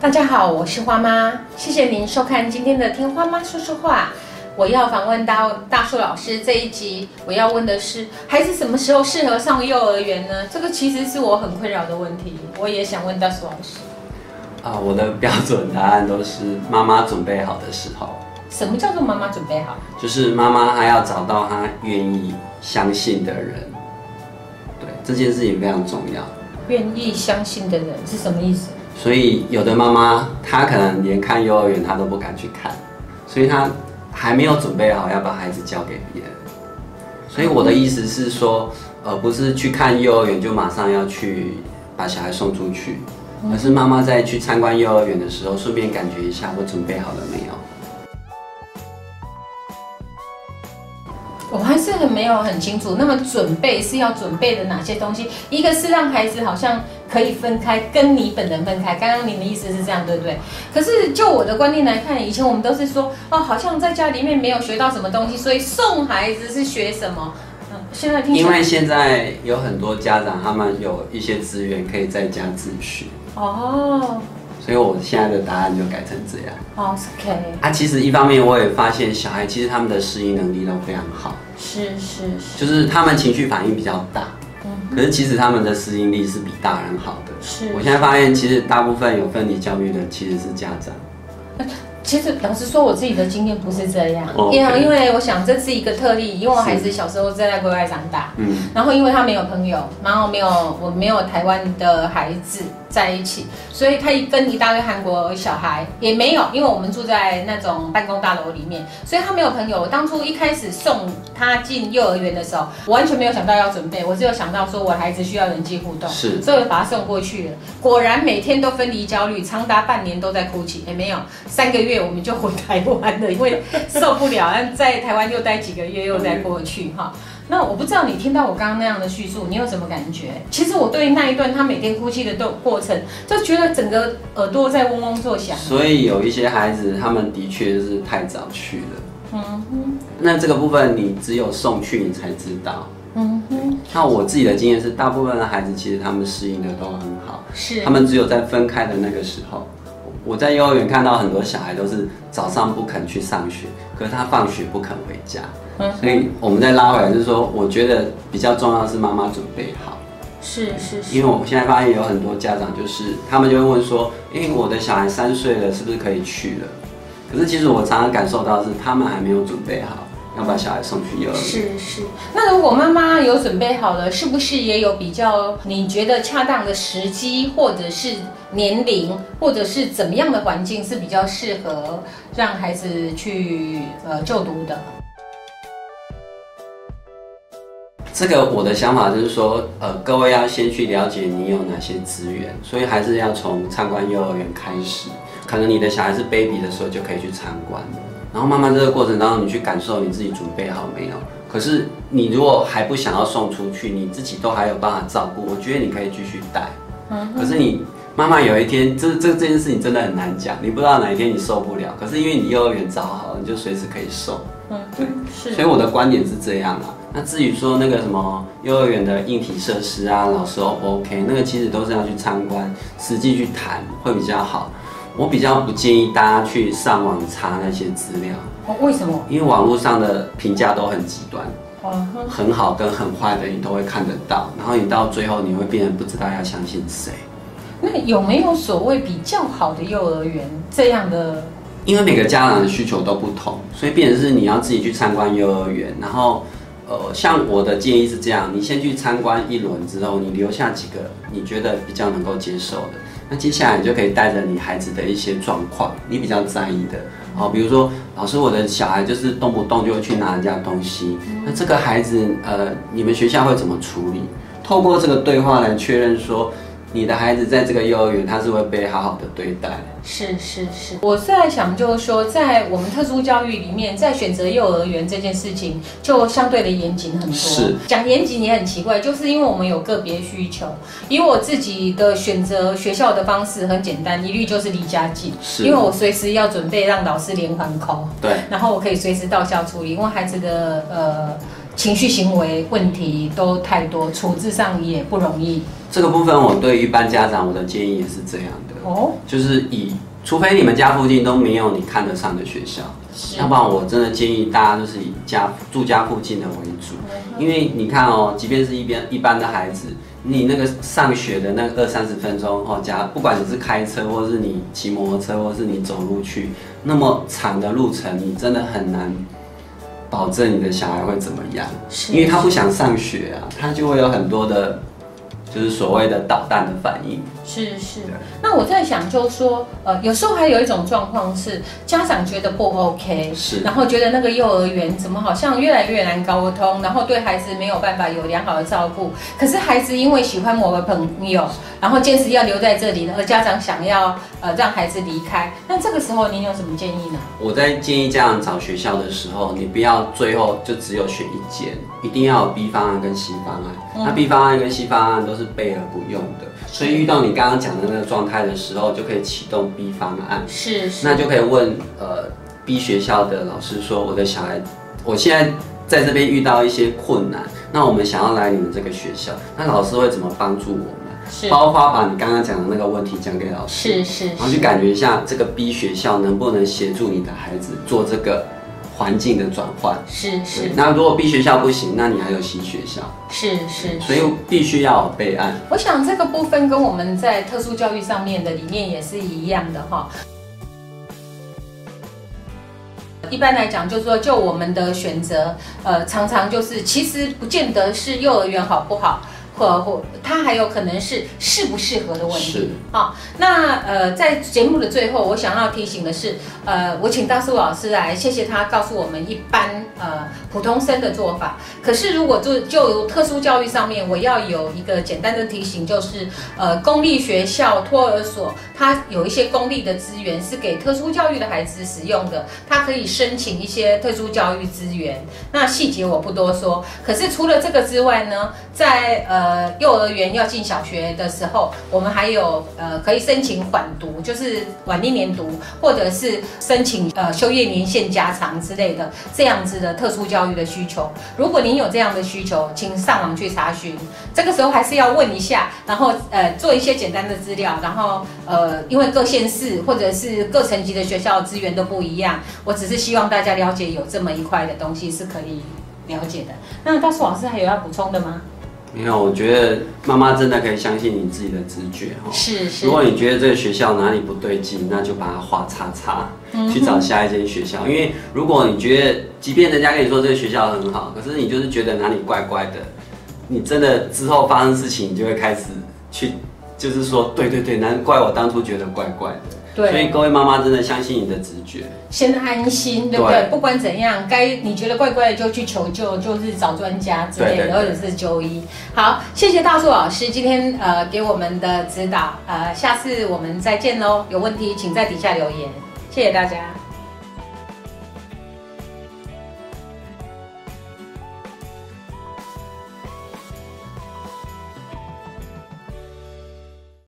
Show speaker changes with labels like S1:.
S1: 大家好，我是花妈，谢谢您收看今天的听花妈说说话。我要访问到大树老师这一集，我要问的是，孩子什么时候适合上幼儿园呢？这个其实是我很困扰的问题，我也想问大树老师。
S2: 啊，我的标准答案都是妈妈准备好的时候。
S1: 什么叫做妈妈准备好？
S2: 就是妈妈她要找到她愿意相信的人。对，这件事情非常重要。
S1: 愿意相信的人是什么意思？
S2: 所以有的妈妈她可能连看幼儿园她都不敢去看，所以她还没有准备好要把孩子交给别人。所以我的意思是说，呃，不是去看幼儿园就马上要去把小孩送出去，而是妈妈在去参观幼儿园的时候，顺便感觉一下我准备好了没有。
S1: 我还是很没有很清楚。那么准备是要准备的哪些东西？一个是让孩子好像可以分开，跟你本人分开。刚刚您的意思是这样，对不对？可是就我的观念来看，以前我们都是说，哦，好像在家里面没有学到什么东西，所以送孩子是学什么？嗯，现在听
S2: 因为现在有很多家长，他们有一些资源可以在家自学，
S1: 哦
S2: 所以我现在的答案就改成这样。
S1: 哦，OK，
S2: 啊，其实一方面我也发现小孩其实他们的适应能力都非常好，
S1: 是是是，
S2: 就是他们情绪反应比较大，
S1: 嗯
S2: 可是其实他们的适应力是比大人好的。
S1: 是
S2: 我现在发现，其实大部分有分离焦虑的其实是家长。
S1: 其实老实说，我自己的经验不是这样，
S2: 哦
S1: 因为
S2: OK
S1: 因为我想这是一个特例，因为我孩子小时候在国外长大，
S2: 嗯，
S1: 然后因为他没有朋友，然后没有我没有台湾的孩子在一起，所以他跟一大堆韩国小孩也没有，因为我们住在那种办公大楼里面，所以他没有朋友。我当初一开始送他进幼儿园的时候，我完全没有想到要准备，我只有想到说我孩子需要人际互动，
S2: 是
S1: 所以把他送过去了。果然每天都分离焦虑，长达半年都在哭泣。也没有三个月我们就回台湾了，因为受不了，在台湾又待几个月，又再过去哈。那我不知道你听到我刚刚那样的叙述，你有什么感觉？其实我对那一段他每天哭泣的过过程，就觉得整个耳朵在嗡嗡作响。
S2: 所以有一些孩子，他们的确是太早去了。
S1: 嗯哼，
S2: 那这个部分你只有送去你才知道。
S1: 嗯哼，
S2: 那我自己的经验是，大部分的孩子其实他们适应的都很好，
S1: 是
S2: 他们只有在分开的那个时候。我在幼儿园看到很多小孩都是早上不肯去上学，可是他放学不肯回家。
S1: 嗯
S2: 所以我们再拉回来，就是说，我觉得比较重要的是妈妈准备好。
S1: 是是是，
S2: 因为我现在发现有很多家长就是，他们就会问说，因为我的小孩三岁了，是不是可以去了？可是其实我常常感受到是他们还没有准备好要把小孩送去幼儿园。
S1: 是是，那如果妈妈有准备好了，是不是也有比较你觉得恰当的时机，或者是年龄，或者是怎么样的环境是比较适合让孩子去呃就读的？
S2: 这个我的想法就是说，呃，各位要先去了解你有哪些资源，所以还是要从参观幼儿园开始。可能你的小孩是 baby 的时候就可以去参观，然后慢慢这个过程当中，你去感受你自己准备好没有。可是你如果还不想要送出去，你自己都还有办法照顾，我觉得你可以继续带。
S1: 嗯
S2: 可是你妈妈有一天，这这这件事情真的很难讲，你不知道哪一天你受不了。可是因为你幼儿园找好了，你就随时可以送。
S1: 嗯，
S2: 对，
S1: 是
S2: 所以我的观点是这样啊。那至于说那个什么幼儿园的硬体设施啊，老师 O 不 OK，那个其实都是要去参观，实际去谈会比较好。我比较不建议大家去上网查那些资料，
S1: 哦，为什么？
S2: 因为网络上的评价都很极端，
S1: 哦，
S2: 很好跟很坏的你都会看得到，然后你到最后你会变得不知道要相信谁。
S1: 那有没有所谓比较好的幼儿园这样的？
S2: 因为每个家长的需求都不同，所以变成是你要自己去参观幼儿园，然后，呃，像我的建议是这样：你先去参观一轮之后，你留下几个你觉得比较能够接受的，那接下来你就可以带着你孩子的一些状况，你比较在意的，哦，比如说老师，我的小孩就是动不动就会去拿人家东西，那这个孩子，呃，你们学校会怎么处理？透过这个对话来确认说，你的孩子在这个幼儿园他是会被好好的对待。
S1: 是是是，我是在想，就是说，在我们特殊教育里面，在选择幼儿园这件事情，就相对的严谨很多。
S2: 是
S1: 讲严谨也很奇怪，就是因为我们有个别需求。以我自己的选择学校的方式很简单，一律就是离家近，
S2: 是
S1: 因为我随时要准备让老师连环扣，
S2: 对，
S1: 然后我可以随时到校处理，因为孩子的呃情绪行为问题都太多，处置上也不容易。
S2: 这个部分我对一般家长我的建议也是这样的，
S1: 哦，
S2: 就是以除非你们家附近都没有你看得上的学校，要不然我真的建议大家就是以家住家附近的为主，因为你看哦，即便是一边一般的孩子，你那个上学的那二三十分钟哦，假不管你是开车，或是你骑摩托车，或是你走路去，那么长的路程，你真的很难保证你的小孩会怎么样，因为他不想上学啊，他就会有很多的，就是所谓的导弹的反应。
S1: 是是，那我在想，就是说，呃，有时候还有一种状况是，家长觉得不 OK，
S2: 是
S1: 然后觉得那个幼儿园怎么好像越来越难沟通，然后对孩子没有办法有良好的照顾。可是孩子因为喜欢某个朋友，然后坚持要留在这里，而家长想要呃让孩子离开，那这个时候您有什么建议呢？
S2: 我在建议家长找学校的时候，你不要最后就只有选一间，一定要有 B 方案跟 C 方案。那 B 方案跟 C 方案都是备而不用的，所以遇到你刚刚讲的那个状态的时候，就可以启动 B 方案。
S1: 是是，
S2: 那就可以问呃 B 学校的老师说，我的小孩，我现在在这边遇到一些困难，那我们想要来你们这个学校，那老师会怎么帮助我们？
S1: 是
S2: 包括把你刚刚讲的那个问题讲给老师，
S1: 是是，
S2: 然后去感觉一下这个 B 学校能不能协助你的孩子做这个环境的转换。
S1: 是是
S2: 那如果 B 学校不行，那你还有 C 学校，
S1: 是是，
S2: 所以必须要有备案。
S1: 我想这个部分跟我们在特殊教育上面的理念也是一样的哈。一般来讲，就是说，就我们的选择，呃，常常就是其实不见得是幼儿园好不好，或或他还有可能是适不适合的问题。
S2: 是
S1: 好，那呃，在节目的最后，我想要提醒的是，呃，我请大苏老师来，谢谢他告诉我们一般呃普通生的做法。可是如果就就特殊教育上面，我要有一个简单的提醒，就是呃，公立学校、托儿所，它有一些公立的资源是给特殊教育的孩子使用的，它可以申请一些特殊教育资源。那细节我不多说。可是除了这个之外呢，在呃幼儿园要进小学的时候，我们还有呃可以申请缓读，就是晚一年读，或者是申请呃休业年限加长之类的这样子的特殊教育的需求。如果您有这样的需求，请上网去查询。这个时候还是要问一下，然后呃做一些简单的资料，然后呃因为各县市或者是各层级的学校资源都不一样，我只是希望大家了解有这么一块的东西是可以了解的。那大树老师还有要补充的吗？
S2: 没有，我觉得妈妈真的可以相信你自己的直觉哈。
S1: 是是
S2: 如果你觉得这个学校哪里不对劲，那就把它画叉叉，
S1: 嗯
S2: 去找下一间学校。因为如果你觉得，即便人家跟你说这个学校很好，可是你就是觉得哪里怪怪的，你真的之后发生事情，你就会开始去，就是说，对对对，难怪我当初觉得怪怪的。
S1: 对
S2: 所以各位妈妈真的相信你的直觉。
S1: 先安心，对不对？
S2: 对
S1: 不管怎样，该你觉得怪怪的就去求救，就是找专家之类的，
S2: 对对对
S1: 或者是就医。好，谢谢大树老师今天呃给我们的指导，呃，下次我们再见喽。有问题请在底下留言，谢谢大家。